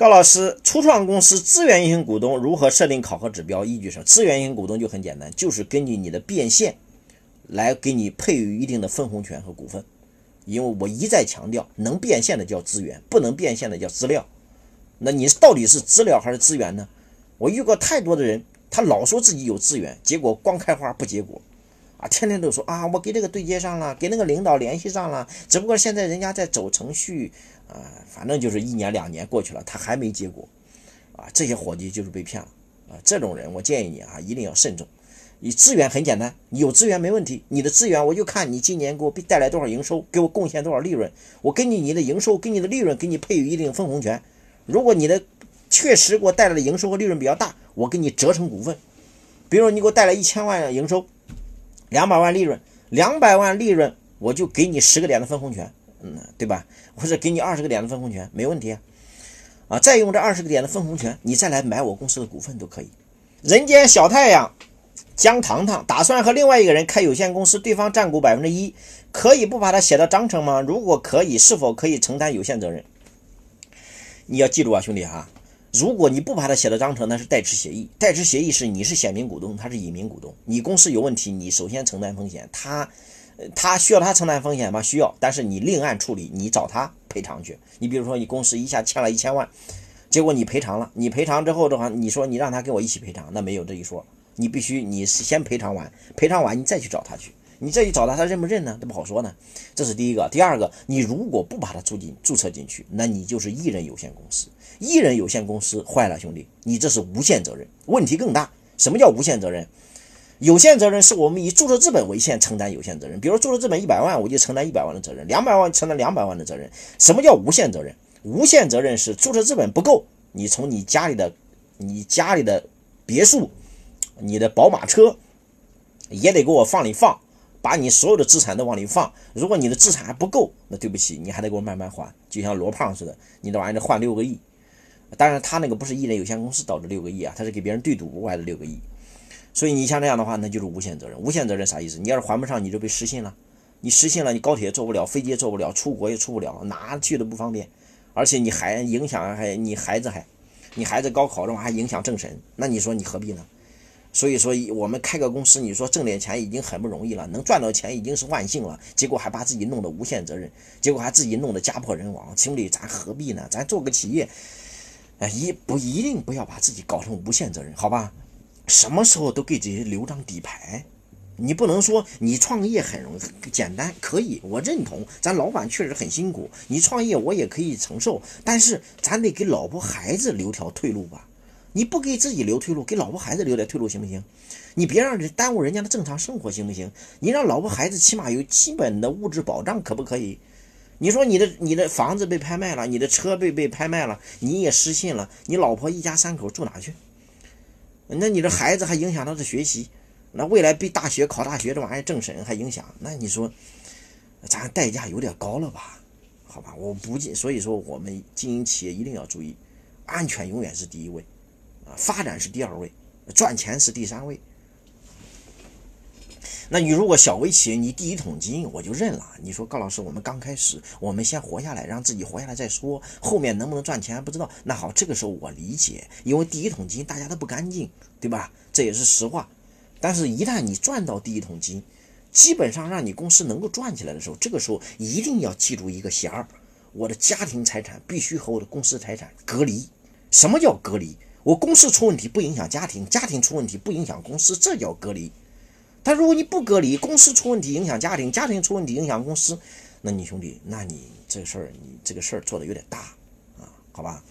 高老师，初创公司资源型股东如何设定考核指标？依据什么？资源型股东就很简单，就是根据你的变现来给你配予一定的分红权和股份。因为我一再强调，能变现的叫资源，不能变现的叫资料。那你到底是资料还是资源呢？我遇过太多的人，他老说自己有资源，结果光开花不结果。啊，天天都说啊，我给这个对接上了，给那个领导联系上了，只不过现在人家在走程序，啊，反正就是一年两年过去了，他还没结果，啊，这些伙计就是被骗了，啊，这种人我建议你啊，一定要慎重。你资源很简单，你有资源没问题，你的资源我就看你今年给我带来多少营收，给我贡献多少利润，我根据你的营收，给你的利润，给你配有一定分红权。如果你的确实给我带来的营收和利润比较大，我给你折成股份。比如你给我带来一千万营收。两百万利润，两百万利润，我就给你十个点的分红权，嗯，对吧？或者给你二十个点的分红权，没问题啊。啊，再用这二十个点的分红权，你再来买我公司的股份都可以。人间小太阳姜糖糖打算和另外一个人开有限公司，对方占股百分之一，可以不把它写到章程吗？如果可以，是否可以承担有限责任？你要记住啊，兄弟哈。如果你不把它写到章程，那是代持协议。代持协议是你是显名股东，他是隐名股东。你公司有问题，你首先承担风险。他，他需要他承担风险吗？需要。但是你另案处理，你找他赔偿去。你比如说，你公司一下欠了一千万，结果你赔偿了。你赔偿之后的话，你说你让他跟我一起赔偿，那没有这一说。你必须你是先赔偿完，赔偿完你再去找他去。你这一找他，他认不认呢？这不好说呢。这是第一个。第二个，你如果不把他注进注册进去，那你就是一人有限公司。一人有限公司坏了，兄弟，你这是无限责任，问题更大。什么叫无限责任？有限责任是我们以注册资本为限承担有限责任。比如注册资本一百万，我就承担一百万的责任；两百万承担两百万的责任。什么叫无限责任？无限责任是注册资本不够，你从你家里的、你家里的别墅、你的宝马车也得给我放里放。把你所有的资产都往里放，如果你的资产还不够，那对不起，你还得给我慢慢还，就像罗胖似的，你这玩意得换六个亿。当然，他那个不是艺人有限公司导致六个亿啊，他是给别人对赌还是六个亿。所以你像这样的话，那就是无限责任。无限责任啥意思？你要是还不上，你就被失信了。你失信了，你高铁坐不了，飞机也坐不了，出国也出不了，哪去都不方便。而且你还影响还你孩子还，你孩子高考这玩意还影响政审，那你说你何必呢？所以说，我们开个公司，你说挣点钱已经很不容易了，能赚到钱已经是万幸了。结果还把自己弄得无限责任，结果还自己弄得家破人亡，兄弟，咱何必呢？咱做个企业，哎，一不一定不要把自己搞成无限责任，好吧？什么时候都给自己留张底牌。你不能说你创业很容易简单，可以，我认同，咱老板确实很辛苦，你创业我也可以承受，但是咱得给老婆孩子留条退路吧。你不给自己留退路，给老婆孩子留点退路行不行？你别让人耽误人家的正常生活行不行？你让老婆孩子起码有基本的物质保障可不可以？你说你的你的房子被拍卖了，你的车被被拍卖了，你也失信了，你老婆一家三口住哪去？那你的孩子还影响他的学习，那未来被大学考大学这玩意儿政审还影响，那你说咱代价有点高了吧？好吧，我不进，所以说我们经营企业一定要注意，安全永远是第一位。发展是第二位，赚钱是第三位。那你如果小微企业，你第一桶金我就认了。你说高老师，我们刚开始，我们先活下来，让自己活下来再说，后面能不能赚钱还不知道。那好，这个时候我理解，因为第一桶金大家都不干净，对吧？这也是实话。但是，一旦你赚到第一桶金，基本上让你公司能够赚起来的时候，这个时候一定要记住一个弦儿：我的家庭财产必须和我的公司财产隔离。什么叫隔离？我公司出问题不影响家庭，家庭出问题不影响公司，这叫隔离。但如果你不隔离，公司出问题影响家庭，家庭出问题影响公司，那你兄弟，那你这事儿，你这个事儿做的有点大啊，好吧？